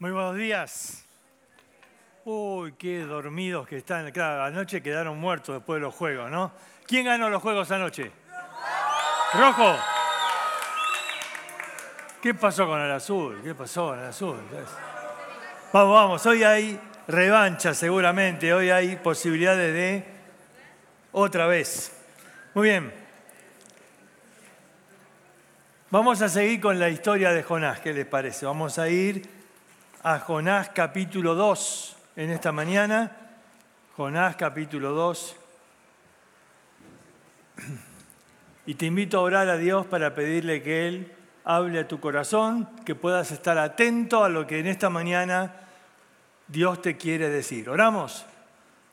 Muy buenos días. Uy, qué dormidos que están. Claro, anoche quedaron muertos después de los juegos, ¿no? ¿Quién ganó los juegos anoche? Rojo. ¿Qué pasó con el azul? ¿Qué pasó con el azul? Vamos, vamos, hoy hay revancha seguramente, hoy hay posibilidades de otra vez. Muy bien. Vamos a seguir con la historia de Jonás, ¿qué les parece? Vamos a ir a Jonás capítulo 2 en esta mañana. Jonás capítulo 2. Y te invito a orar a Dios para pedirle que Él hable a tu corazón, que puedas estar atento a lo que en esta mañana Dios te quiere decir. Oramos.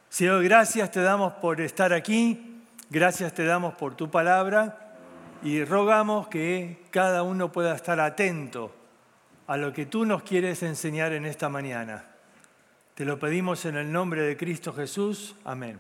Señor, gracias te damos por estar aquí, gracias te damos por tu palabra y rogamos que cada uno pueda estar atento a lo que tú nos quieres enseñar en esta mañana. Te lo pedimos en el nombre de Cristo Jesús. Amén.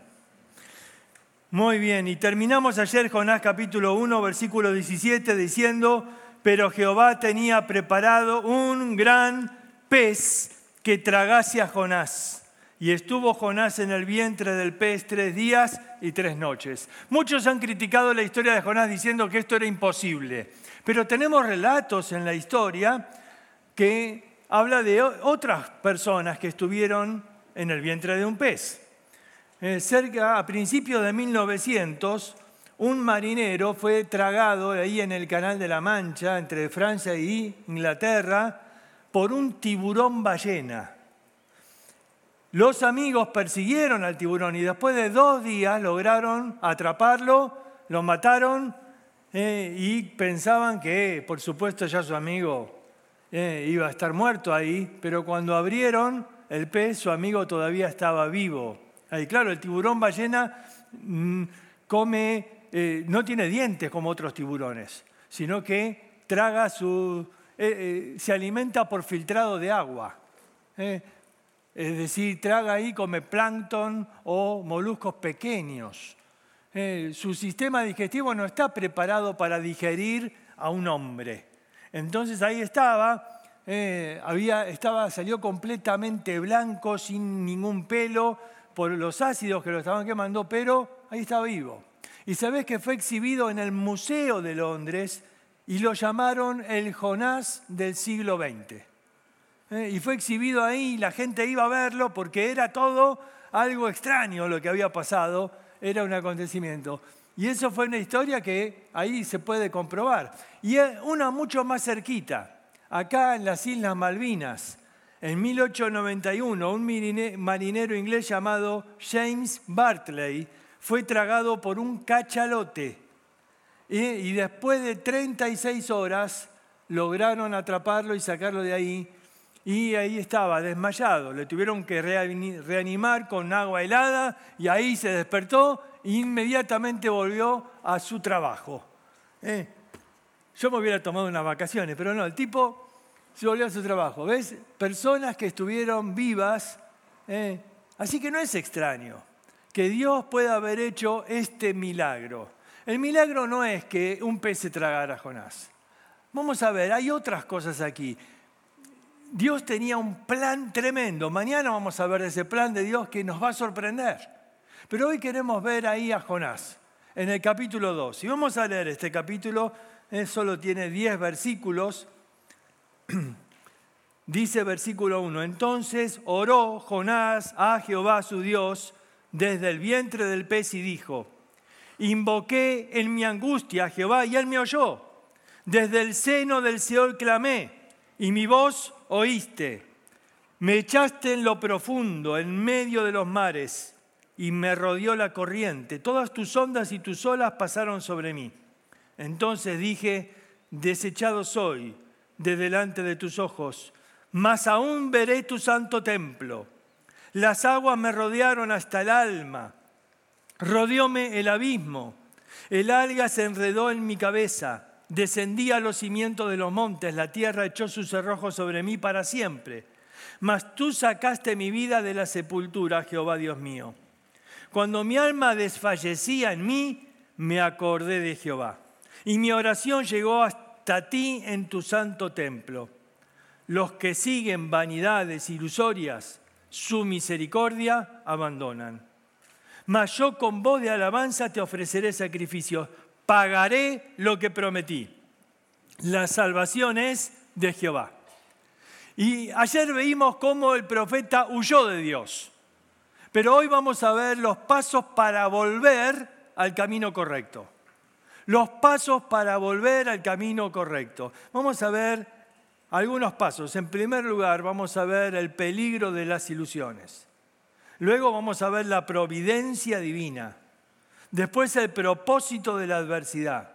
Muy bien, y terminamos ayer Jonás capítulo 1, versículo 17, diciendo, pero Jehová tenía preparado un gran pez que tragase a Jonás. Y estuvo Jonás en el vientre del pez tres días y tres noches. Muchos han criticado la historia de Jonás diciendo que esto era imposible, pero tenemos relatos en la historia que habla de otras personas que estuvieron en el vientre de un pez. Eh, cerca, a principios de 1900, un marinero fue tragado ahí en el Canal de la Mancha, entre Francia y Inglaterra, por un tiburón ballena. Los amigos persiguieron al tiburón y después de dos días lograron atraparlo, lo mataron eh, y pensaban que, por supuesto, ya su amigo eh, iba a estar muerto ahí, pero cuando abrieron el pez, su amigo todavía estaba vivo. Ahí, claro, el tiburón ballena mm, come, eh, no tiene dientes como otros tiburones, sino que traga su, se alimenta por filtrado de agua es decir, traga y come plancton o moluscos pequeños. Eh, su sistema digestivo no está preparado para digerir a un hombre. Entonces ahí estaba, eh, había, estaba, salió completamente blanco, sin ningún pelo, por los ácidos que lo estaban quemando, pero ahí estaba vivo. Y sabes que fue exhibido en el Museo de Londres y lo llamaron el Jonás del siglo XX. Eh, y fue exhibido ahí y la gente iba a verlo porque era todo algo extraño lo que había pasado, era un acontecimiento. Y eso fue una historia que ahí se puede comprobar. Y una mucho más cerquita, acá en las Islas Malvinas, en 1891, un marinero inglés llamado James Bartley fue tragado por un cachalote. Y después de 36 horas lograron atraparlo y sacarlo de ahí y ahí estaba, desmayado. Le tuvieron que reanimar con agua helada y ahí se despertó inmediatamente volvió a su trabajo. Eh, yo me hubiera tomado unas vacaciones, pero no, el tipo se volvió a su trabajo. ¿Ves? Personas que estuvieron vivas. Eh, así que no es extraño que Dios pueda haber hecho este milagro. El milagro no es que un pez se tragara a Jonás. Vamos a ver, hay otras cosas aquí. Dios tenía un plan tremendo. Mañana vamos a ver ese plan de Dios que nos va a sorprender. Pero hoy queremos ver ahí a Jonás, en el capítulo 2. Y vamos a leer este capítulo, eh, solo tiene 10 versículos. Dice versículo 1, entonces oró Jonás a Jehová su Dios desde el vientre del pez y dijo, invoqué en mi angustia a Jehová y él me oyó. Desde el seno del Seol clamé y mi voz oíste. Me echaste en lo profundo, en medio de los mares, y me rodeó la corriente. Todas tus ondas y tus olas pasaron sobre mí. Entonces dije, desechado soy de delante de tus ojos, mas aún veré tu santo templo. Las aguas me rodearon hasta el alma, rodeóme el abismo, el alga se enredó en mi cabeza Descendí a los cimientos de los montes, la tierra echó sus cerrojos sobre mí para siempre. Mas tú sacaste mi vida de la sepultura, Jehová Dios mío. Cuando mi alma desfallecía en mí, me acordé de Jehová. Y mi oración llegó hasta ti en tu santo templo. los que siguen vanidades ilusorias, su misericordia abandonan. Mas yo con voz de alabanza te ofreceré sacrificios, pagaré lo que prometí. La salvación es de Jehová. Y ayer veíamos cómo el profeta huyó de Dios. Pero hoy vamos a ver los pasos para volver al camino correcto. Los pasos para volver al camino correcto. Vamos a ver algunos pasos. En primer lugar, vamos a ver el peligro de las ilusiones. Luego vamos a ver la providencia divina. Después el propósito de la adversidad.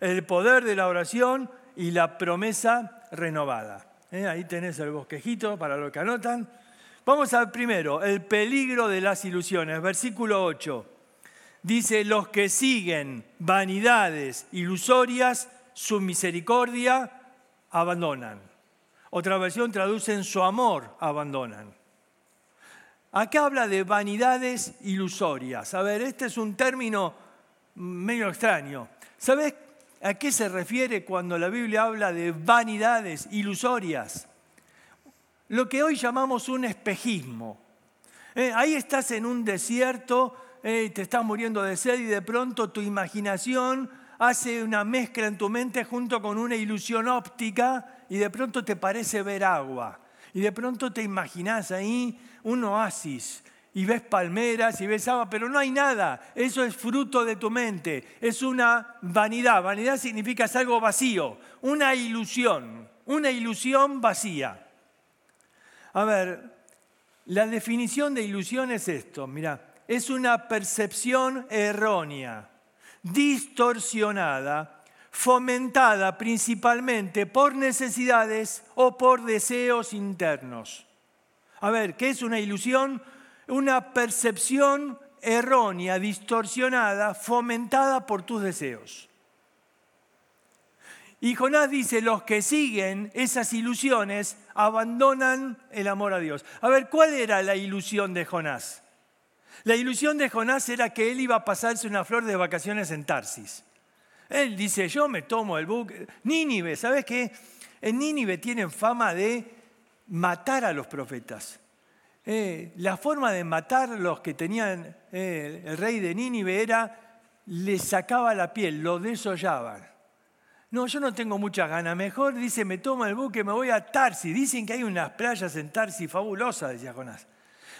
El poder de la oración y la promesa renovada. ¿Eh? Ahí tenés el bosquejito para los que anotan. Vamos a ver primero el peligro de las ilusiones. Versículo 8. Dice, los que siguen vanidades ilusorias, su misericordia abandonan. Otra versión traduce en su amor abandonan. Acá habla de vanidades ilusorias. A ver, este es un término medio extraño. ¿Sabes a qué se refiere cuando la Biblia habla de vanidades ilusorias? Lo que hoy llamamos un espejismo. Eh, ahí estás en un desierto, eh, te estás muriendo de sed y de pronto tu imaginación hace una mezcla en tu mente junto con una ilusión óptica y de pronto te parece ver agua. Y de pronto te imaginas ahí un oasis y ves palmeras y ves agua, pero no hay nada. Eso es fruto de tu mente. Es una vanidad. Vanidad significa es algo vacío, una ilusión, una ilusión vacía. A ver, la definición de ilusión es esto, mira, es una percepción errónea, distorsionada fomentada principalmente por necesidades o por deseos internos. A ver, ¿qué es una ilusión? Una percepción errónea, distorsionada, fomentada por tus deseos. Y Jonás dice, los que siguen esas ilusiones abandonan el amor a Dios. A ver, ¿cuál era la ilusión de Jonás? La ilusión de Jonás era que él iba a pasarse una flor de vacaciones en Tarsis. Él dice, yo me tomo el buque. Nínive, ¿sabes qué? En Nínive tienen fama de matar a los profetas. Eh, la forma de matar los que tenían eh, el rey de Nínive era, le sacaba la piel, lo desollaban. No, yo no tengo muchas ganas. Mejor dice, me tomo el buque, me voy a Tarsi. Dicen que hay unas playas en Tarsi fabulosas, decía Jonás.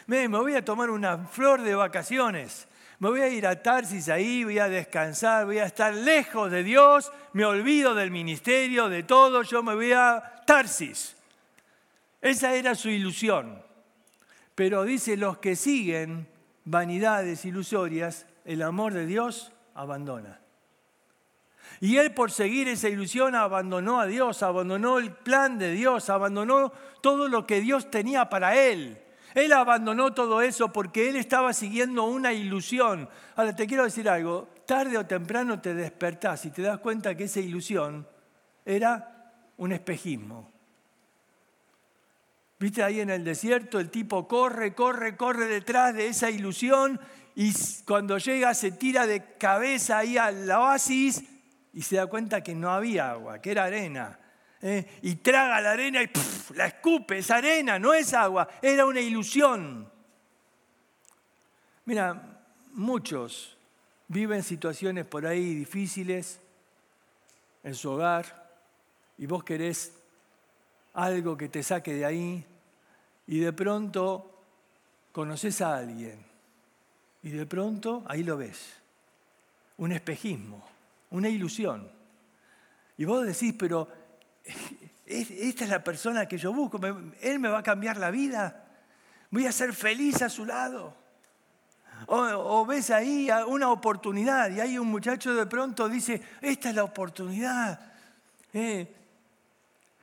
Me, me voy a tomar una flor de vacaciones me voy a ir a Tarsis ahí, voy a descansar, voy a estar lejos de Dios, me olvido del ministerio, de todo, yo me voy a Tarsis. Esa era su ilusión. Pero dice, los que siguen vanidades ilusorias, el amor de Dios abandona. Y él por seguir esa ilusión abandonó a Dios, abandonó el plan de Dios, abandonó todo lo que Dios tenía para él. Él abandonó todo eso porque él estaba siguiendo una ilusión. Ahora te quiero decir algo, tarde o temprano te despertás y te das cuenta que esa ilusión era un espejismo. Viste ahí en el desierto, el tipo corre, corre, corre detrás de esa ilusión y cuando llega se tira de cabeza ahí al oasis y se da cuenta que no había agua, que era arena. ¿eh? y traga la arena y la escupe, es arena, no es agua, era una ilusión. Mira, muchos viven situaciones por ahí difíciles en su hogar y vos querés algo que te saque de ahí y de pronto conoces a alguien y de pronto ahí lo ves, un espejismo, una ilusión. Y vos decís, pero esta es la persona que yo busco, él me va a cambiar la vida, voy a ser feliz a su lado. O, ves ahí una oportunidad y hay un muchacho de pronto dice, esta es la oportunidad. Eh,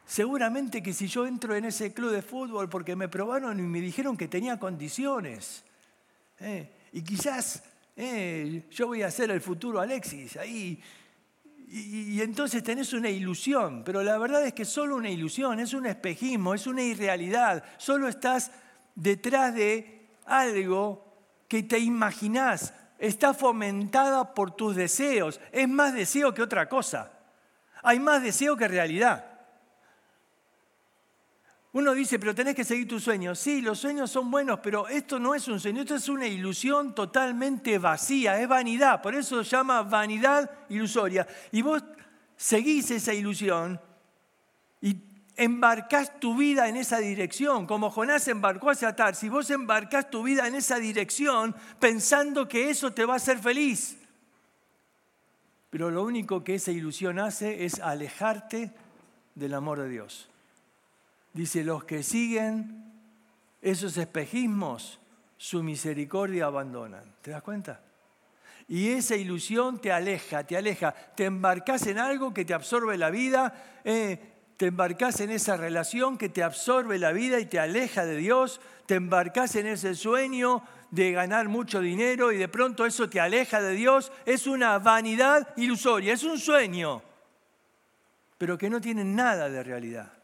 seguramente que si yo entro en ese club de fútbol porque me probaron y me dijeron que tenía condiciones, eh, y quizás eh, yo voy a ser el futuro Alexis, ahí y, entonces tenés una ilusión, pero la verdad es que solo una ilusión, es un espejismo, es una irrealidad. Solo estás detrás de algo que te imaginás, está fomentada por tus deseos. Es más deseo que otra cosa. Hay más deseo que realidad. Uno dice, pero tenés que seguir tus sueños. Sí, los sueños son buenos, pero esto no es un sueño, esto es una ilusión totalmente vacía, es vanidad. Por eso se llama vanidad ilusoria. Y vos seguís esa ilusión y embarcás tu vida en esa dirección, como Jonás embarcó hacia Si vos embarcás tu vida en esa dirección pensando que eso te va a hacer feliz. Pero lo único que esa ilusión hace es alejarte del amor de Dios. Dice, los que siguen esos espejismos, su misericordia abandonan. ¿Te das cuenta? Y esa ilusión te aleja, te aleja. Te embarcas en algo que te absorbe la vida, eh, te embarcas en esa relación que te absorbe la vida y te aleja de Dios, te embarcas en ese sueño de ganar mucho dinero y de pronto eso te aleja de Dios. Es una vanidad ilusoria, es un sueño, pero que no tiene nada de realidad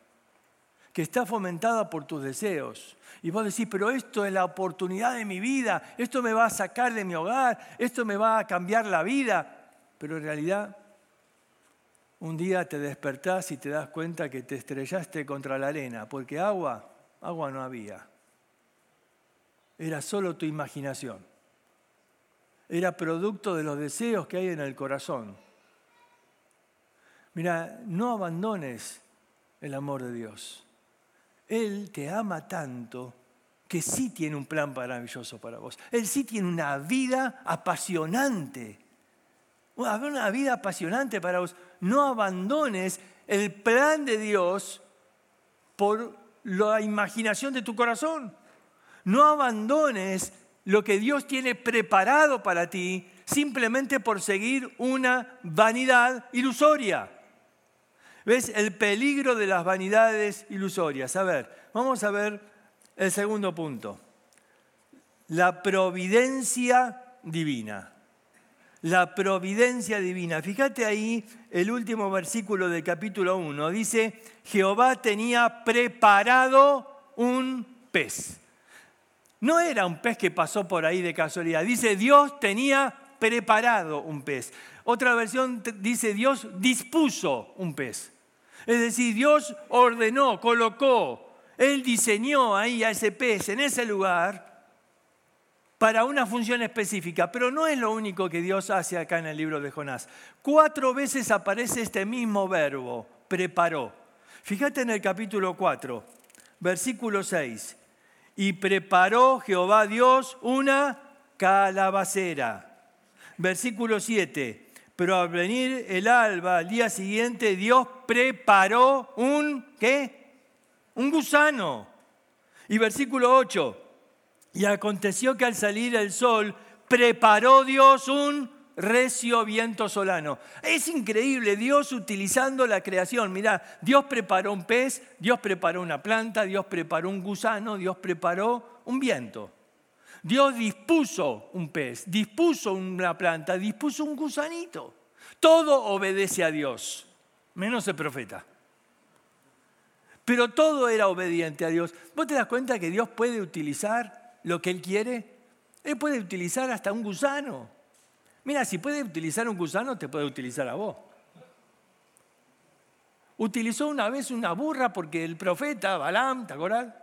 que está fomentada por tus deseos. Y vos decís, pero esto es la oportunidad de mi vida, esto me va a sacar de mi hogar, esto me va a cambiar la vida. Pero en realidad, un día te despertás y te das cuenta que te estrellaste contra la arena, porque agua, agua no había. Era solo tu imaginación. Era producto de los deseos que hay en el corazón. Mira, no abandones el amor de Dios. Él te ama tanto que sí tiene un plan maravilloso para vos. Él sí tiene una vida apasionante. Una vida apasionante para vos. No abandones el plan de Dios por la imaginación de tu corazón. No abandones lo que Dios tiene preparado para ti simplemente por seguir una vanidad ilusoria. ¿Ves? El peligro de las vanidades ilusorias. A ver, vamos a ver el segundo punto. La providencia divina. La providencia divina. Fíjate ahí el último versículo del capítulo 1. Dice, Jehová tenía preparado un pez. No era un pez que pasó por ahí de casualidad. Dice, Dios tenía preparado un pez. Otra versión dice, Dios dispuso un pez. Es decir, Dios ordenó, colocó, Él diseñó ahí a ese pez en ese lugar para una función específica. Pero no es lo único que Dios hace acá en el libro de Jonás. Cuatro veces aparece este mismo verbo, preparó. Fíjate en el capítulo 4, versículo 6. Y preparó Jehová Dios una calabacera. Versículo 7 pero al venir el alba, al día siguiente, Dios preparó un, ¿qué? Un gusano. Y versículo 8, y aconteció que al salir el sol, preparó Dios un recio viento solano. Es increíble, Dios utilizando la creación. Mirá, Dios preparó un pez, Dios preparó una planta, Dios preparó un gusano, Dios preparó un viento. Dios dispuso un pez, dispuso una planta, dispuso un gusanito. Todo obedece a Dios, menos el profeta. Pero todo era obediente a Dios. ¿Vos te das cuenta que Dios puede utilizar lo que Él quiere? Él puede utilizar hasta un gusano. Mira, si puede utilizar un gusano, te puede utilizar a vos. Utilizó una vez una burra porque el profeta Balaam, ¿te acordás?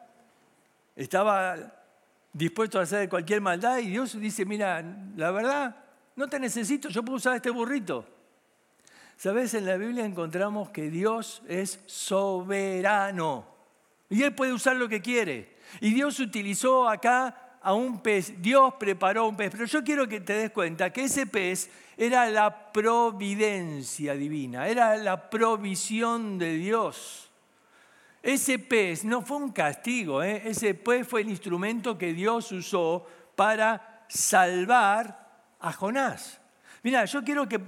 Estaba dispuesto a hacer cualquier maldad y Dios dice, mira, la verdad, no te necesito, yo puedo usar este burrito. Sabes, en la Biblia encontramos que Dios es soberano y Él puede usar lo que quiere. Y Dios utilizó acá a un pez, Dios preparó un pez, pero yo quiero que te des cuenta que ese pez era la providencia divina, era la provisión de Dios. Ese pez no fue un castigo, ¿eh? ese pez fue el instrumento que Dios usó para salvar a Jonás. Mira, yo quiero que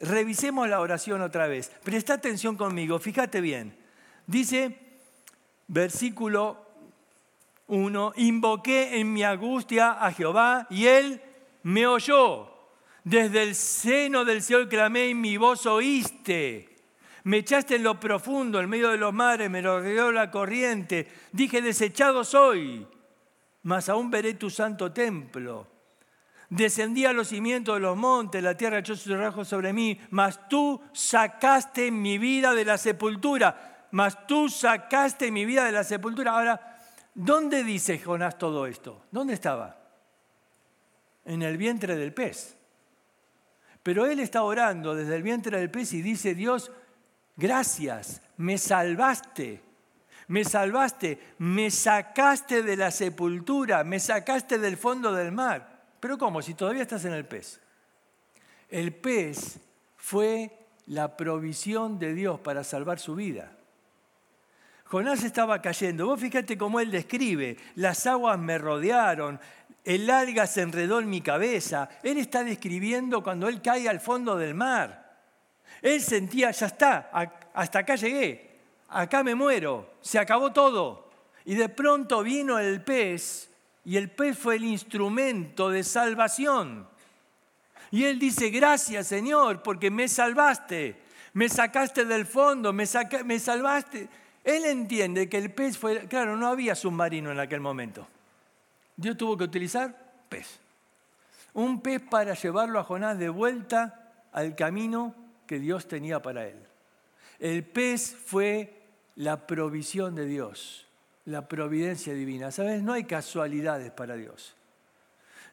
revisemos la oración otra vez. Presta atención conmigo, fíjate bien. Dice, versículo 1, invoqué en mi angustia a Jehová y él me oyó. Desde el seno del cielo clamé y mi voz oíste. Me echaste en lo profundo, en medio de los mares, me rodeó la corriente. Dije, desechado soy, mas aún veré tu santo templo. Descendí a los cimientos de los montes, la tierra echó sus rasgos sobre mí, mas tú sacaste mi vida de la sepultura. mas tú sacaste mi vida de la sepultura. Ahora, ¿dónde dice Jonás todo esto? ¿Dónde estaba? En el vientre del pez. Pero él está orando desde el vientre del pez y dice, Dios, gracias, me salvaste, me salvaste, me sacaste de la sepultura, me sacaste del fondo del mar. Pero ¿cómo? Si todavía estás en el pez. El pez fue la provisión de Dios para salvar su vida. Jonás estaba cayendo. Vos fíjate cómo él describe. Las aguas me rodearon, el alga se enredó en mi cabeza. Él está describiendo cuando él cae al fondo del mar. Él sentía, ya está, hasta acá llegué, acá me muero, se acabó todo. Y de pronto vino el pez y el pez fue el instrumento de salvación. Y él dice, gracias Señor, porque me salvaste, me sacaste del fondo, me, me salvaste. Él entiende que el pez fue, claro, no había submarino en aquel momento. Dios tuvo que utilizar pez. Un pez para llevarlo a Jonás de vuelta al camino que Dios tenía para él. El pez fue la provisión de Dios, la providencia divina. ¿Sabes? No hay casualidades para Dios.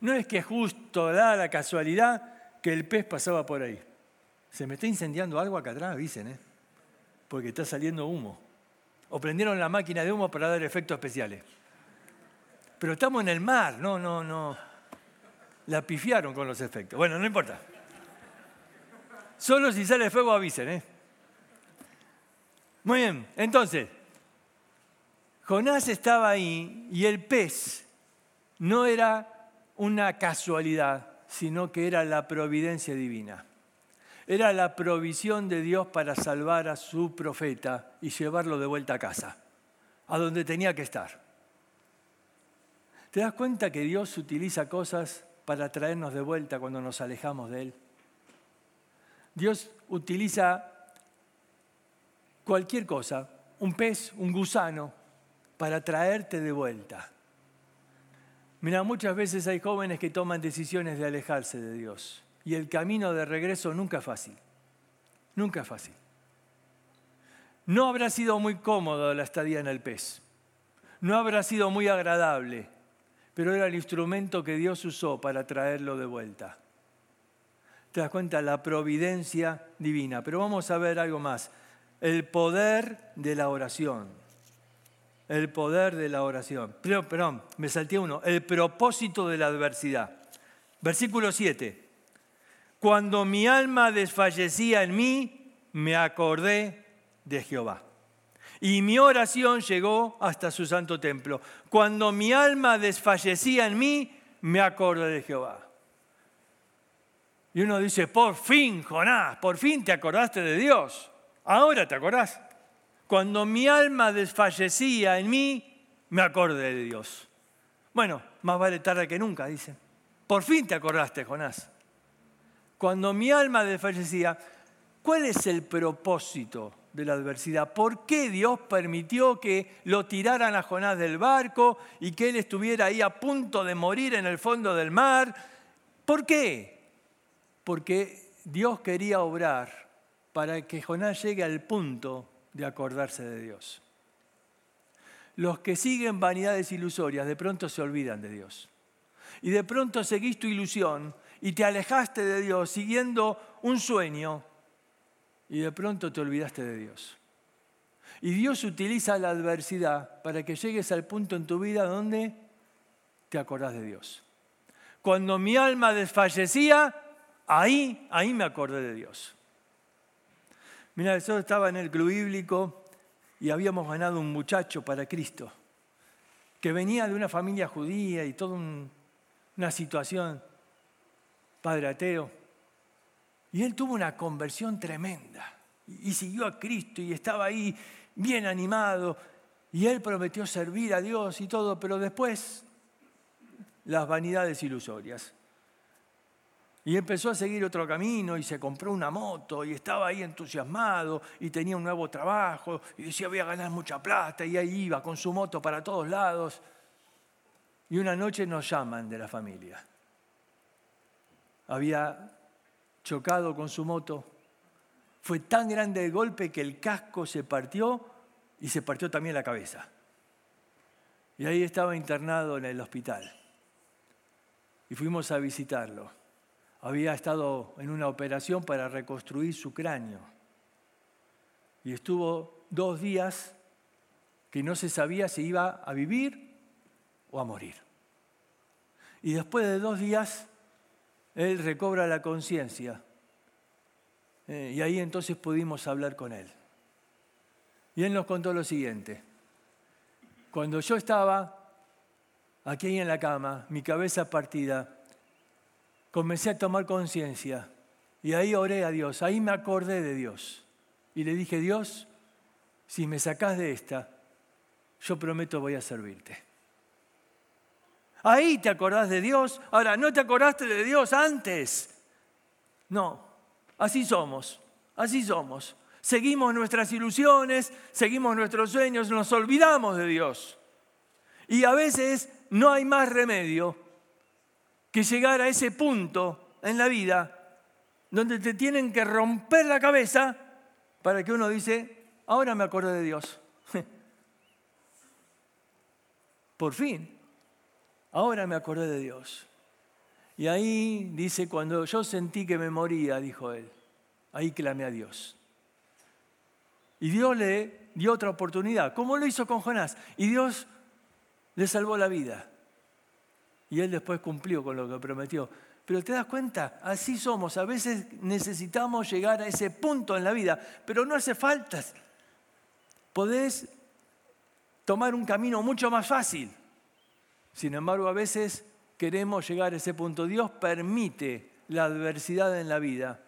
No es que justo da la casualidad que el pez pasaba por ahí. Se me está incendiando algo acá atrás, dicen, ¿eh? porque está saliendo humo. O prendieron la máquina de humo para dar efectos especiales. Pero estamos en el mar, no, no, no. La pifiaron con los efectos. Bueno, no importa. Solo si sale fuego avisen, ¿eh? Muy bien, entonces, Jonás estaba ahí y el pez no era una casualidad, sino que era la providencia divina. Era la provisión de Dios para salvar a su profeta y llevarlo de vuelta a casa, a donde tenía que estar. ¿Te das cuenta que Dios utiliza cosas para traernos de vuelta cuando nos alejamos de Él? Dios utiliza cualquier cosa, un pez, un gusano, para traerte de vuelta. Mira, muchas veces hay jóvenes que toman decisiones de alejarse de Dios y el camino de regreso nunca es fácil, nunca es fácil. No habrá sido muy cómodo la estadía en el pez, no habrá sido muy agradable, pero era el instrumento que Dios usó para traerlo de vuelta. ¿Te das cuenta? La providencia divina. Pero vamos a ver algo más. El poder de la oración. El poder de la oración. Perdón, me salté uno. El propósito de la adversidad. Versículo 7. Cuando mi alma desfallecía en mí, me acordé de Jehová. Y mi oración llegó hasta su santo templo. Cuando mi alma desfallecía en mí, me acordé de Jehová. Y uno dice, por fin, Jonás, por fin te acordaste de Dios. Ahora te acordás. Cuando mi alma desfallecía en mí, me acordé de Dios. Bueno, más vale tarde que nunca, dice. Por fin te acordaste, Jonás. Cuando mi alma desfallecía, ¿cuál es el propósito de la adversidad. ¿Por qué Dios permitió que lo tiraran a Jonás del barco y que él estuviera ahí a punto de morir en el fondo del mar? ¿Por qué? Porque Dios quería obrar para que Jonás llegue al punto de acordarse de Dios. Los que siguen vanidades ilusorias de pronto se olvidan de Dios. Y de pronto seguís tu ilusión y te alejaste de Dios siguiendo un sueño y de pronto te olvidaste de Dios. Y Dios utiliza la adversidad para que llegues al punto en tu vida donde te acordás de Dios. Cuando mi alma desfallecía, ahí, ahí me acordé de Dios. Mira, yo estaba en el club bíblico y habíamos ganado un muchacho para Cristo, que venía de una familia judía y toda una situación, padre ateo. Y él tuvo una conversión tremenda y siguió a Cristo y estaba ahí bien animado y él prometió servir a Dios y todo, pero después las vanidades ilusorias. Y empezó a seguir otro camino y se compró una moto y estaba ahí entusiasmado y tenía un nuevo trabajo y decía voy a ganar mucha plata y ahí iba con su moto para todos lados. Y una noche nos llaman de la familia. Había chocado con su moto. Fue tan grande el golpe que el casco se partió y se partió también la cabeza. Y ahí estaba internado en el hospital. Y fuimos a visitarlo. Había estado en una operación para reconstruir su cráneo. Y estuvo dos días que no se sabía si iba a vivir o a morir. Y después de dos días, él recobra la conciencia. Eh, y ahí entonces pudimos hablar con él. Y él nos contó lo siguiente. Cuando yo estaba aquí en la cama, mi cabeza partida, comencé a tomar conciencia y ahí oré a Dios, ahí me acordé de Dios. Y le dije, Dios, si me sacás de esta, yo prometo voy a servirte. Ahí te acordás de Dios. Ahora, ¿no te acordaste de Dios antes? No, así somos, así somos seguimos nuestras ilusiones, seguimos nuestros sueños, nos olvidamos de Dios. Y a veces no hay más remedio que llegar a ese punto en la vida donde te tienen que romper la cabeza para que uno dice, ahora me acuerdo de Dios. Por fin, ahora me acordé de Dios. Y ahí dice, cuando yo sentí que me moría, dijo él, ahí clamé a Dios. Y Dios le dio otra oportunidad, como lo hizo con Jonás. Y Dios le salvó la vida. Y él después cumplió con lo que prometió. Pero te das cuenta, así somos. A veces necesitamos llegar a ese punto en la vida, pero no hace falta. Podés tomar un camino mucho más fácil. Sin embargo, a veces queremos llegar a ese punto. Dios permite la adversidad en la vida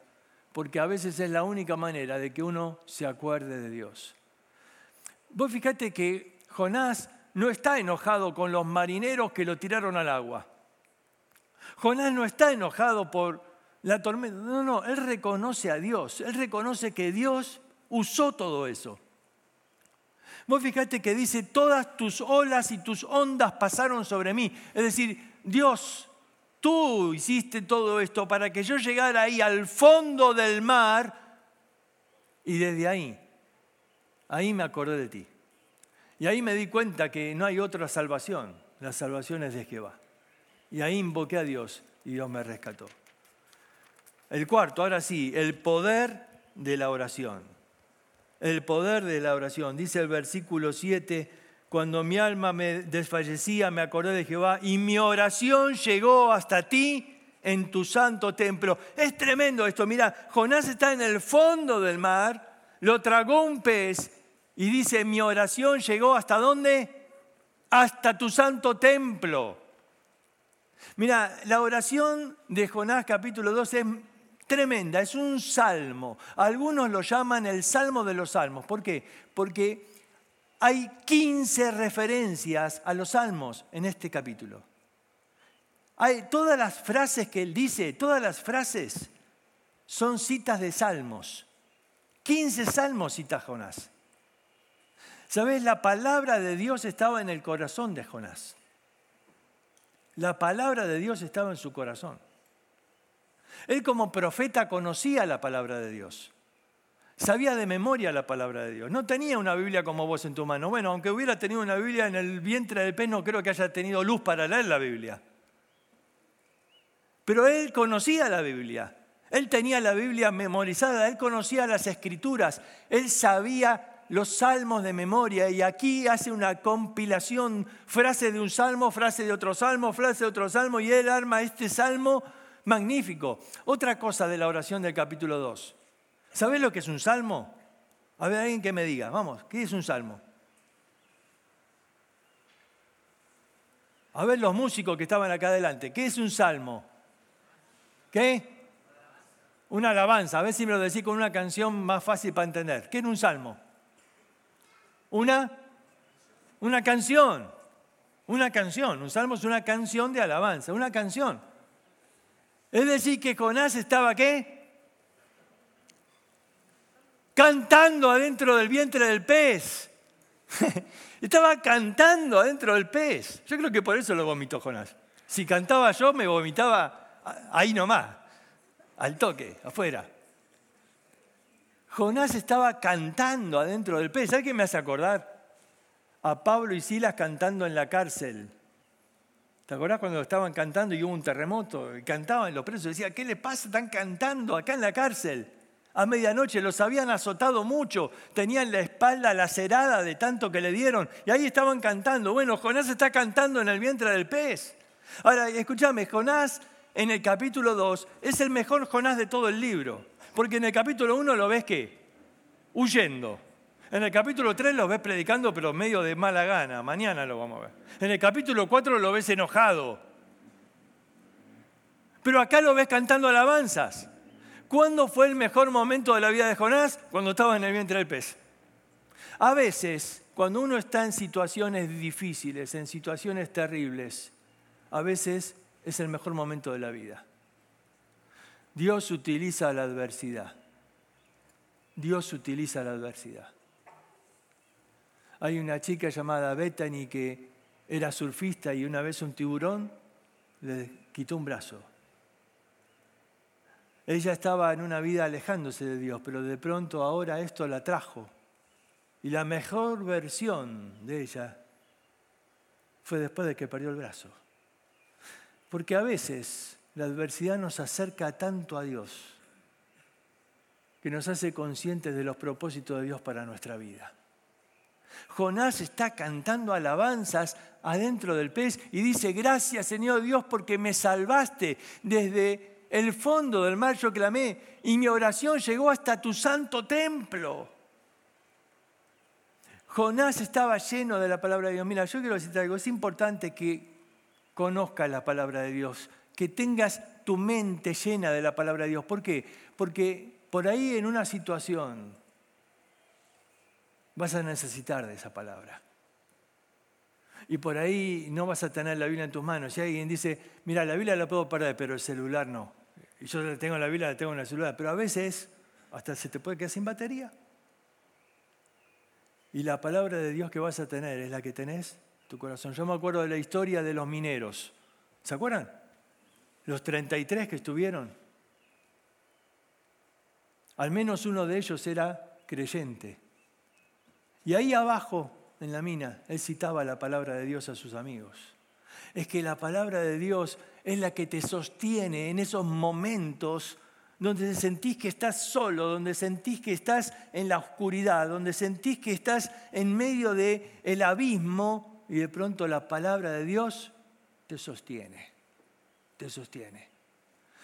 porque a veces es la única manera de que uno se acuerde de Dios. Vos fíjate que Jonás no está enojado con los marineros que lo tiraron al agua. Jonás no está enojado por la tormenta. No, no, él reconoce a Dios. Él reconoce que Dios usó todo eso. Vos fíjate que dice, todas tus olas y tus ondas pasaron sobre mí. Es decir, Dios Tú hiciste todo esto para que yo llegara ahí al fondo del mar y desde ahí, ahí me acordé de ti. Y ahí me di cuenta que no hay otra salvación, la salvación es de Jehová. Y ahí invoqué a Dios y Dios me rescató. El cuarto, ahora sí, el poder de la oración. El poder de la oración. Dice el versículo 7 cuando mi alma me desfallecía, me acordé de Jehová y mi oración llegó hasta ti en tu santo templo. Es tremendo esto. Mira, Jonás está en el fondo del mar, lo tragó un pez y dice, mi oración llegó hasta dónde? Hasta tu santo templo. Mira, la oración de Jonás capítulo 2 es tremenda, es un salmo. Algunos lo llaman el salmo de los salmos. ¿Por qué? Porque hay 15 referencias a los salmos en este capítulo. Hay todas las frases que él dice, todas las frases son citas de salmos. 15 salmos cita Jonás. ¿Sabes? La palabra de Dios estaba en el corazón de Jonás. La palabra de Dios estaba en su corazón. Él como profeta conocía la palabra de Dios. Sabía de memoria la palabra de Dios. No tenía una Biblia como vos en tu mano. Bueno, aunque hubiera tenido una Biblia en el vientre del pez, no creo que haya tenido luz para leer la Biblia. Pero él conocía la Biblia. Él tenía la Biblia memorizada, él conocía las escrituras, él sabía los salmos de memoria y aquí hace una compilación, frase de un salmo, frase de otro salmo, frase de otro salmo y él arma este salmo magnífico. Otra cosa de la oración del capítulo 2. ¿Sabes lo que es un salmo? A ver, alguien que me diga, vamos, ¿qué es un salmo? A ver los músicos que estaban acá adelante, ¿qué es un salmo? ¿Qué? Una alabanza, a ver si me lo decís con una canción más fácil para entender. ¿Qué es un salmo? Una, una canción, una canción. Un salmo es una canción de alabanza, una canción. Es decir, que Jonás estaba qué? cantando adentro del vientre del pez. Estaba cantando adentro del pez. Yo creo que por eso lo vomitó Jonás. Si cantaba yo, me vomitaba ahí nomás, al toque, afuera. Jonás estaba cantando adentro del pez. ¿Sabes qué me hace acordar? A Pablo y Silas cantando en la cárcel. ¿Te acordás cuando estaban cantando y hubo un terremoto? Y cantaban los presos. Decía, ¿qué les pasa? Están cantando acá en la cárcel. A medianoche los habían azotado mucho, tenían la espalda lacerada de tanto que le dieron. Y ahí estaban cantando. Bueno, Jonás está cantando en el vientre del pez. Ahora, escúchame, Jonás en el capítulo 2 es el mejor Jonás de todo el libro. Porque en el capítulo 1 lo ves qué? Huyendo. En el capítulo 3 lo ves predicando, pero medio de mala gana. Mañana lo vamos a ver. En el capítulo 4 lo ves enojado. Pero acá lo ves cantando alabanzas. ¿Cuándo fue el mejor momento de la vida de Jonás? Cuando estaba en el vientre del pez. A veces, cuando uno está en situaciones difíciles, en situaciones terribles, a veces es el mejor momento de la vida. Dios utiliza la adversidad. Dios utiliza la adversidad. Hay una chica llamada Bethany que era surfista y una vez un tiburón le quitó un brazo. Ella estaba en una vida alejándose de Dios, pero de pronto ahora esto la trajo. Y la mejor versión de ella fue después de que perdió el brazo. Porque a veces la adversidad nos acerca tanto a Dios que nos hace conscientes de los propósitos de Dios para nuestra vida. Jonás está cantando alabanzas adentro del pez y dice, gracias Señor Dios porque me salvaste desde el fondo del mar, yo clamé y mi oración llegó hasta tu santo templo. Jonás estaba lleno de la palabra de Dios. Mira, yo quiero decirte algo, es importante que conozcas la palabra de Dios, que tengas tu mente llena de la palabra de Dios. ¿Por qué? Porque por ahí en una situación vas a necesitar de esa palabra. Y por ahí no vas a tener la Biblia en tus manos. Si alguien dice, mira, la Biblia la puedo perder, pero el celular no. Y yo tengo la Biblia, la tengo en el celular. Pero a veces hasta se te puede quedar sin batería. Y la palabra de Dios que vas a tener es la que tenés tu corazón. Yo me acuerdo de la historia de los mineros. ¿Se acuerdan? Los 33 que estuvieron. Al menos uno de ellos era creyente. Y ahí abajo, en la mina, él citaba la palabra de Dios a sus amigos. Es que la palabra de Dios es la que te sostiene en esos momentos donde sentís que estás solo, donde sentís que estás en la oscuridad, donde sentís que estás en medio del el abismo y de pronto la palabra de Dios te sostiene, te sostiene.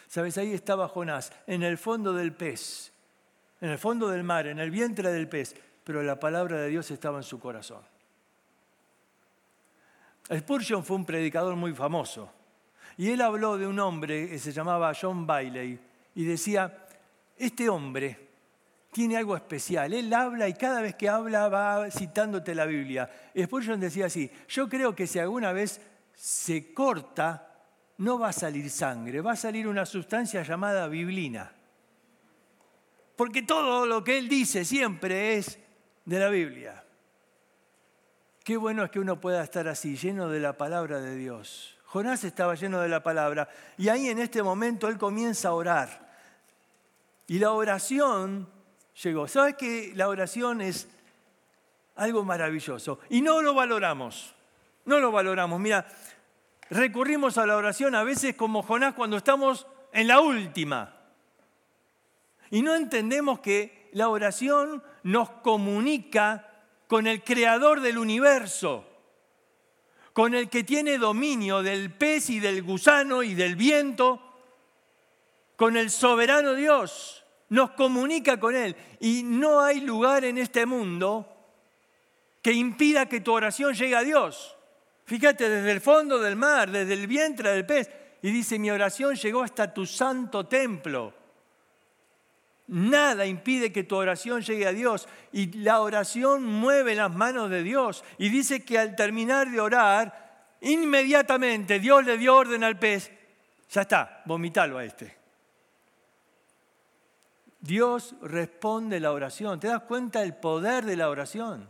Sabes, ahí estaba Jonás, en el fondo del pez, en el fondo del mar, en el vientre del pez, pero la palabra de Dios estaba en su corazón. Spurgeon fue un predicador muy famoso y él habló de un hombre que se llamaba John Bailey y decía, este hombre tiene algo especial. Él habla y cada vez que habla va citándote la Biblia. Spurgeon decía así, yo creo que si alguna vez se corta, no va a salir sangre, va a salir una sustancia llamada biblina. Porque todo lo que él dice siempre es de la Biblia. Qué bueno es que uno pueda estar así, lleno de la palabra de Dios. Jonás estaba lleno de la palabra y ahí en este momento él comienza a orar. Y la oración llegó. ¿Sabes que la oración es algo maravilloso? Y no lo valoramos, no lo valoramos. Mira, recurrimos a la oración a veces como Jonás cuando estamos en la última. Y no entendemos que la oración nos comunica con el creador del universo, con el que tiene dominio del pez y del gusano y del viento, con el soberano Dios nos comunica con Él. Y no hay lugar en este mundo que impida que tu oración llegue a Dios. Fíjate, desde el fondo del mar, desde el vientre del pez. Y dice, mi oración llegó hasta tu santo templo. Nada impide que tu oración llegue a Dios. Y la oración mueve las manos de Dios. Y dice que al terminar de orar, inmediatamente Dios le dio orden al pez. Ya está, vomitalo a este. Dios responde la oración. ¿Te das cuenta del poder de la oración?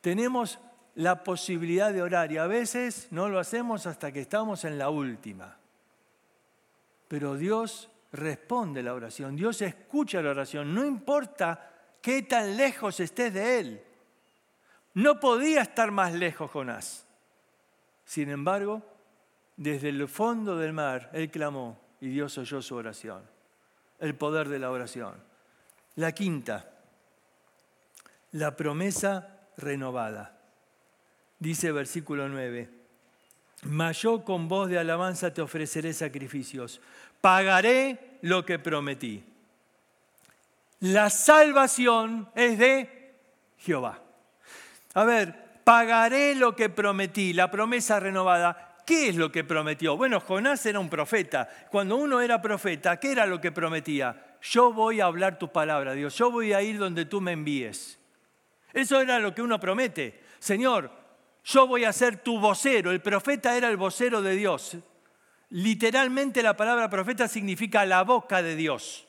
Tenemos la posibilidad de orar y a veces no lo hacemos hasta que estamos en la última. Pero Dios responde la oración, Dios escucha la oración, no importa qué tan lejos estés de Él. No podía estar más lejos Jonás. Sin embargo, desde el fondo del mar, Él clamó y Dios oyó su oración. El poder de la oración. La quinta, la promesa renovada. Dice versículo 9, mas yo con voz de alabanza te ofreceré sacrificios, pagaré lo que prometí. La salvación es de Jehová. A ver, pagaré lo que prometí, la promesa renovada. ¿Qué es lo que prometió? Bueno, Jonás era un profeta. Cuando uno era profeta, ¿qué era lo que prometía? Yo voy a hablar tu palabra, Dios. Yo voy a ir donde tú me envíes. Eso era lo que uno promete. Señor, yo voy a ser tu vocero. El profeta era el vocero de Dios. Literalmente la palabra profeta significa la boca de Dios.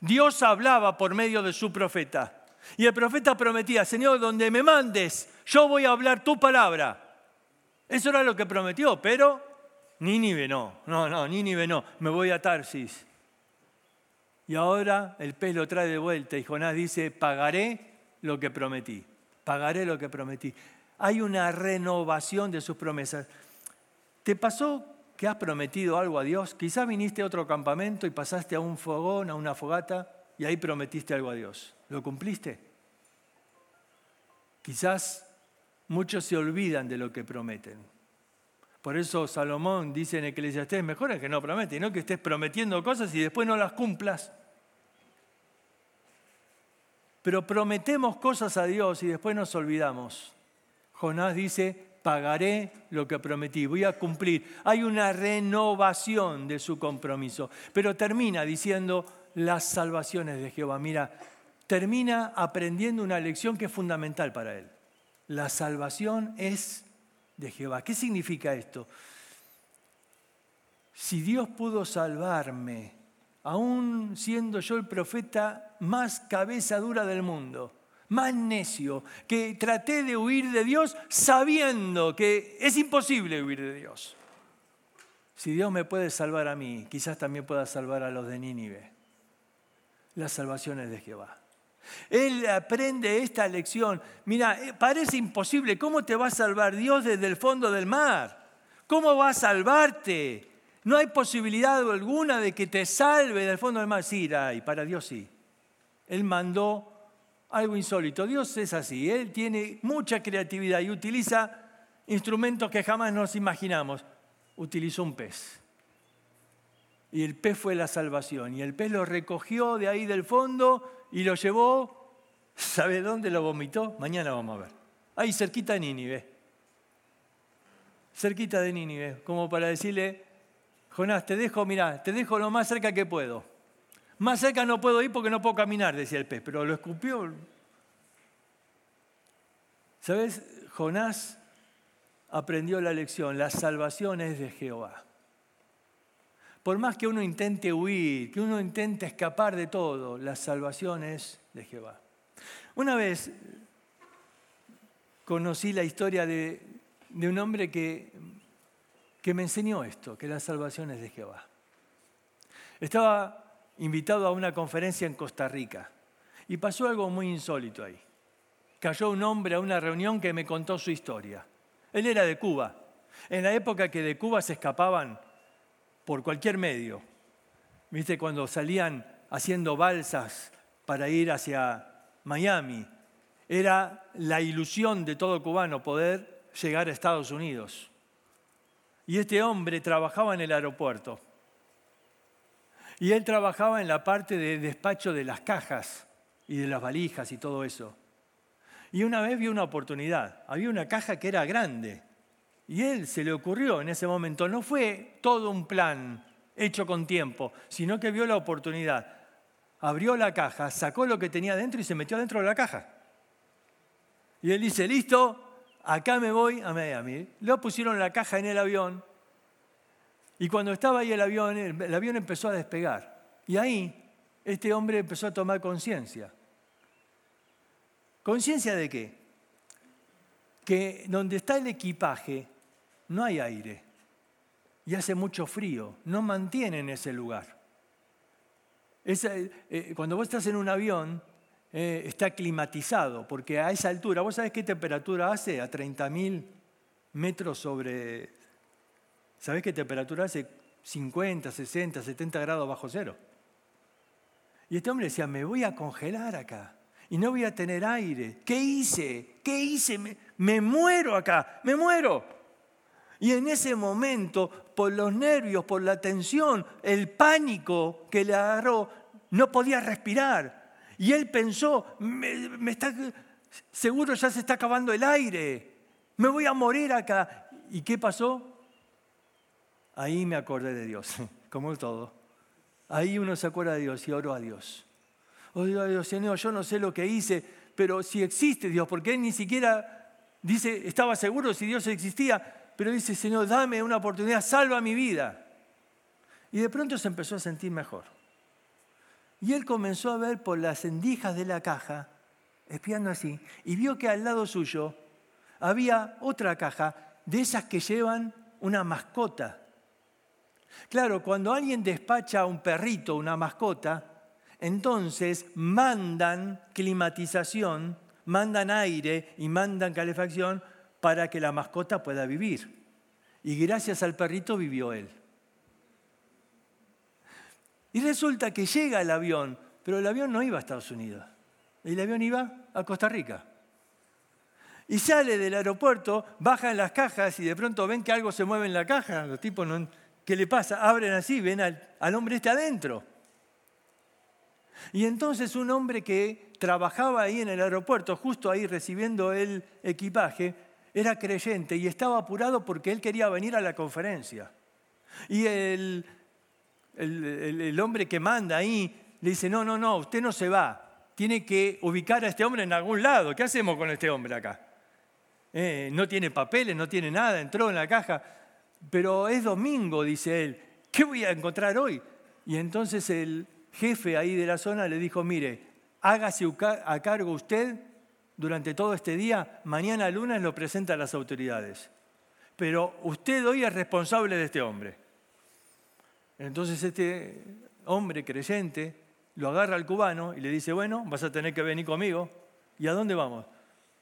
Dios hablaba por medio de su profeta. Y el profeta prometía, Señor, donde me mandes, yo voy a hablar tu palabra. Eso era lo que prometió, pero Nínive no, no, no, Nínive no, me voy a Tarsis. Y ahora el pez lo trae de vuelta y Jonás dice, pagaré lo que prometí, pagaré lo que prometí. Hay una renovación de sus promesas. ¿Te pasó que has prometido algo a Dios? Quizás viniste a otro campamento y pasaste a un fogón, a una fogata, y ahí prometiste algo a Dios. ¿Lo cumpliste? Quizás muchos se olvidan de lo que prometen. Por eso Salomón dice en Eclesiastés, mejor es que no promete, no que estés prometiendo cosas y después no las cumplas. Pero prometemos cosas a Dios y después nos olvidamos. Jonás dice, pagaré lo que prometí, voy a cumplir. Hay una renovación de su compromiso. Pero termina diciendo las salvaciones de Jehová. Mira, termina aprendiendo una lección que es fundamental para él. La salvación es de Jehová. ¿Qué significa esto? Si Dios pudo salvarme aún siendo yo el profeta más cabeza dura del mundo, más necio, que traté de huir de Dios sabiendo que es imposible huir de Dios. Si Dios me puede salvar a mí, quizás también pueda salvar a los de Nínive. Las salvaciones de Jehová. Él aprende esta lección. Mira, eh, parece imposible. ¿Cómo te va a salvar Dios desde el fondo del mar? ¿Cómo va a salvarte? No hay posibilidad alguna de que te salve del fondo del mar. Sí, hay, para Dios sí. Él mandó algo insólito. Dios es así, Él tiene mucha creatividad y utiliza instrumentos que jamás nos imaginamos. Utilizó un pez. Y el pez fue la salvación. Y el pez lo recogió de ahí del fondo y lo llevó. ¿Sabe dónde lo vomitó? Mañana vamos a ver. Ahí cerquita de Nínive. Cerquita de Nínive, como para decirle, Jonás, te dejo, mira, te dejo lo más cerca que puedo. Más cerca no puedo ir porque no puedo caminar, decía el pez, pero lo escupió. ¿Sabes? Jonás aprendió la lección, la salvación es de Jehová. Por más que uno intente huir, que uno intente escapar de todo, la salvación es de Jehová. Una vez conocí la historia de, de un hombre que que me enseñó esto, que la salvación es de Jehová. Estaba invitado a una conferencia en Costa Rica y pasó algo muy insólito ahí. Cayó un hombre a una reunión que me contó su historia. Él era de Cuba. En la época que de Cuba se escapaban por cualquier medio. ¿Viste? Cuando salían haciendo balsas para ir hacia Miami. Era la ilusión de todo cubano poder llegar a Estados Unidos. Y este hombre trabajaba en el aeropuerto. Y él trabajaba en la parte de despacho de las cajas y de las valijas y todo eso. Y una vez vio una oportunidad. Había una caja que era grande. Y él se le ocurrió en ese momento. No fue todo un plan hecho con tiempo, sino que vio la oportunidad. Abrió la caja, sacó lo que tenía dentro y se metió dentro de la caja. Y él dice, listo, acá me voy a Miami. Lo pusieron la caja en el avión y cuando estaba ahí el avión, el avión empezó a despegar. Y ahí este hombre empezó a tomar conciencia. ¿Conciencia de qué? Que donde está el equipaje no hay aire y hace mucho frío, no mantienen ese lugar. eh, cuando vos estás en un avión, eh, está climatizado, porque a esa altura, ¿vos sabés qué temperatura hace? A 30.000 metros sobre... ¿Sabés qué temperatura hace? 50, 60, 70 grados bajo cero. Y este hombre decía, me voy a congelar acá y no voy a tener aire. ¿Qué hice? ¿Qué hice? Me, me muero acá, me muero. Y en ese momento, por los nervios, por la tensión, el pánico que le agarró, no podía respirar. Y él pensó, me, está, seguro ya se está acabando el aire, me voy a morir acá. ¿Y qué pasó? Ahí me acordé de Dios, como todo. Ahí uno se acuerda de Dios y oró a Dios. Oh Dios, Señor, yo no sé lo que hice, pero si existe Dios, porque él ni siquiera dice, estaba seguro si Dios existía, pero dice, Señor, dame una oportunidad, salva mi vida. Y de pronto se empezó a sentir mejor. Y él comenzó a ver por las endijas de la caja, espiando así, y vio que al lado suyo había otra caja de esas que llevan una mascota. Claro, cuando alguien despacha a un perrito, una mascota, entonces mandan climatización, mandan aire y mandan calefacción para que la mascota pueda vivir. Y gracias al perrito vivió él. Y resulta que llega el avión, pero el avión no iba a Estados Unidos, el avión iba a Costa Rica. Y sale del aeropuerto, bajan las cajas y de pronto ven que algo se mueve en la caja. Los tipos, no, ¿qué le pasa? Abren así, ven al, al hombre este adentro. Y entonces un hombre que trabajaba ahí en el aeropuerto, justo ahí recibiendo el equipaje, era creyente y estaba apurado porque él quería venir a la conferencia. Y el, el, hombre que manda ahí le dice, no, no, no, usted no se va, tiene que ubicar a este hombre en algún lado. ¿Qué hacemos con este hombre acá? Eh, no tiene papeles, no tiene nada, entró en la caja, pero es domingo, dice él, ¿qué voy a encontrar hoy? Y entonces el jefe ahí de la zona le dijo, mire, hágase a cargo usted durante todo este día, mañana lunes lo presenta a las autoridades. Pero usted hoy es responsable de este hombre. Entonces este hombre creyente lo agarra al cubano y le dice, bueno, vas a tener que venir conmigo. ¿Y a dónde vamos?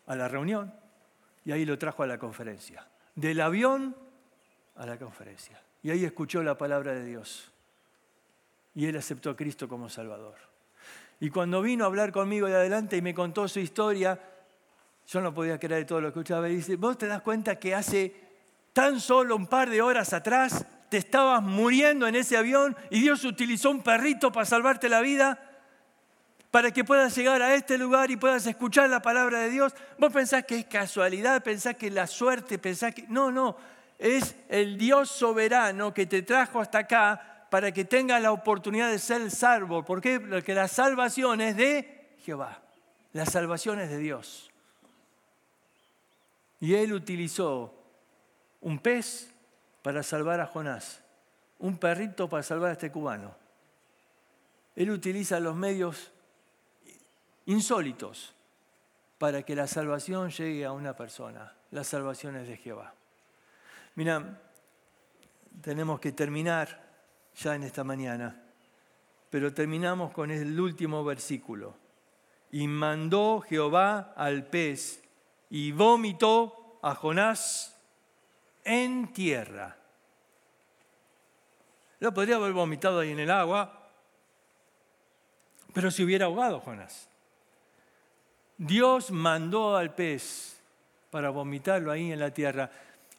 A la reunión. Y ahí lo trajo a la conferencia. Del avión a la conferencia. Y ahí escuchó la palabra de Dios. Y él aceptó a Cristo como Salvador. Y cuando vino a hablar conmigo de adelante y me contó su historia, yo no podía creer todo lo que escuchaba. Y dice, vos te das cuenta que hace tan solo un par de horas atrás te estabas muriendo en ese avión y Dios utilizó un perrito para salvarte la vida, para que puedas llegar a este lugar y puedas escuchar la palabra de Dios. Vos pensás que es casualidad, pensás que es la suerte, pensás que... No, no, es el Dios soberano que te trajo hasta acá para que tenga la oportunidad de ser salvo. ¿Por qué? Porque la salvación es de Jehová. La salvación es de Dios. Y él utilizó un pez para salvar a Jonás, un perrito para salvar a este cubano. Él utiliza los medios insólitos para que la salvación llegue a una persona. La salvación es de Jehová. Mira, tenemos que terminar ya en esta mañana. Pero terminamos con el último versículo. Y mandó Jehová al pez y vomitó a Jonás en tierra. Lo podría haber vomitado ahí en el agua, pero se hubiera ahogado Jonás. Dios mandó al pez para vomitarlo ahí en la tierra.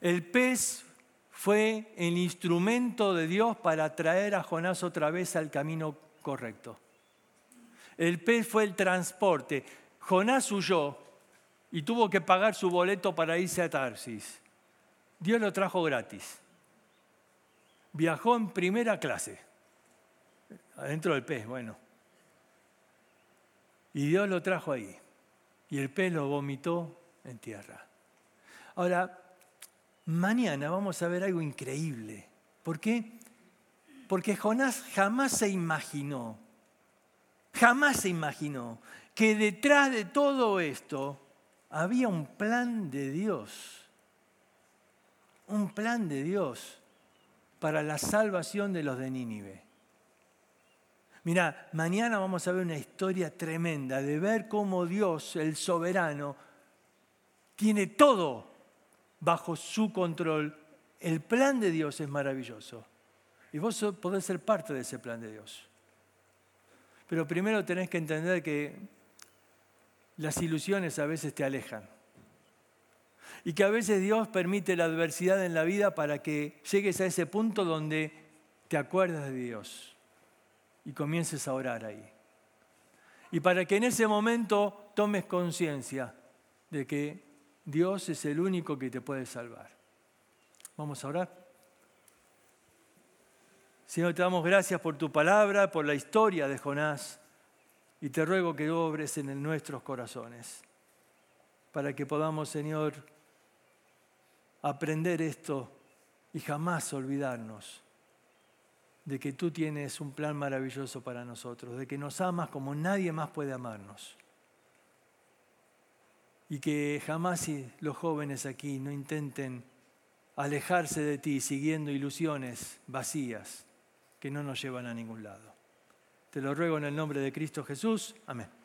El pez fue el instrumento de Dios para traer a Jonás otra vez al camino correcto. El pez fue el transporte. Jonás huyó y tuvo que pagar su boleto para irse a Tarsis. Dios lo trajo gratis. Viajó en primera clase, adentro del pez, bueno. Y Dios lo trajo ahí. Y el pez lo vomitó en tierra. Ahora, mañana vamos a ver algo increíble. ¿Por qué? Porque Jonás jamás se imaginó, jamás se imaginó que detrás de todo esto había un plan de Dios. Un plan de Dios para la salvación de los de Nínive. Mira, mañana vamos a ver una historia tremenda de ver cómo Dios, el soberano, tiene todo bajo su control. El plan de Dios es maravilloso. Y vos podés ser parte de ese plan de Dios. Pero primero tenés que entender que las ilusiones a veces te alejan. Y que a veces Dios permite la adversidad en la vida para que llegues a ese punto donde te acuerdas de Dios y comiences a orar ahí. Y para que en ese momento tomes conciencia de que Dios es el único que te puede salvar. Vamos a orar. Señor, te damos gracias por tu palabra, por la historia de Jonás, y te ruego que obres en nuestros corazones, para que podamos, Señor, aprender esto y jamás olvidarnos de que tú tienes un plan maravilloso para nosotros, de que nos amas como nadie más puede amarnos. Y que jamás los jóvenes aquí no intenten alejarse de ti siguiendo ilusiones vacías que no nos llevan a ningún lado. Te lo ruego en el nombre de Cristo Jesús. Amén.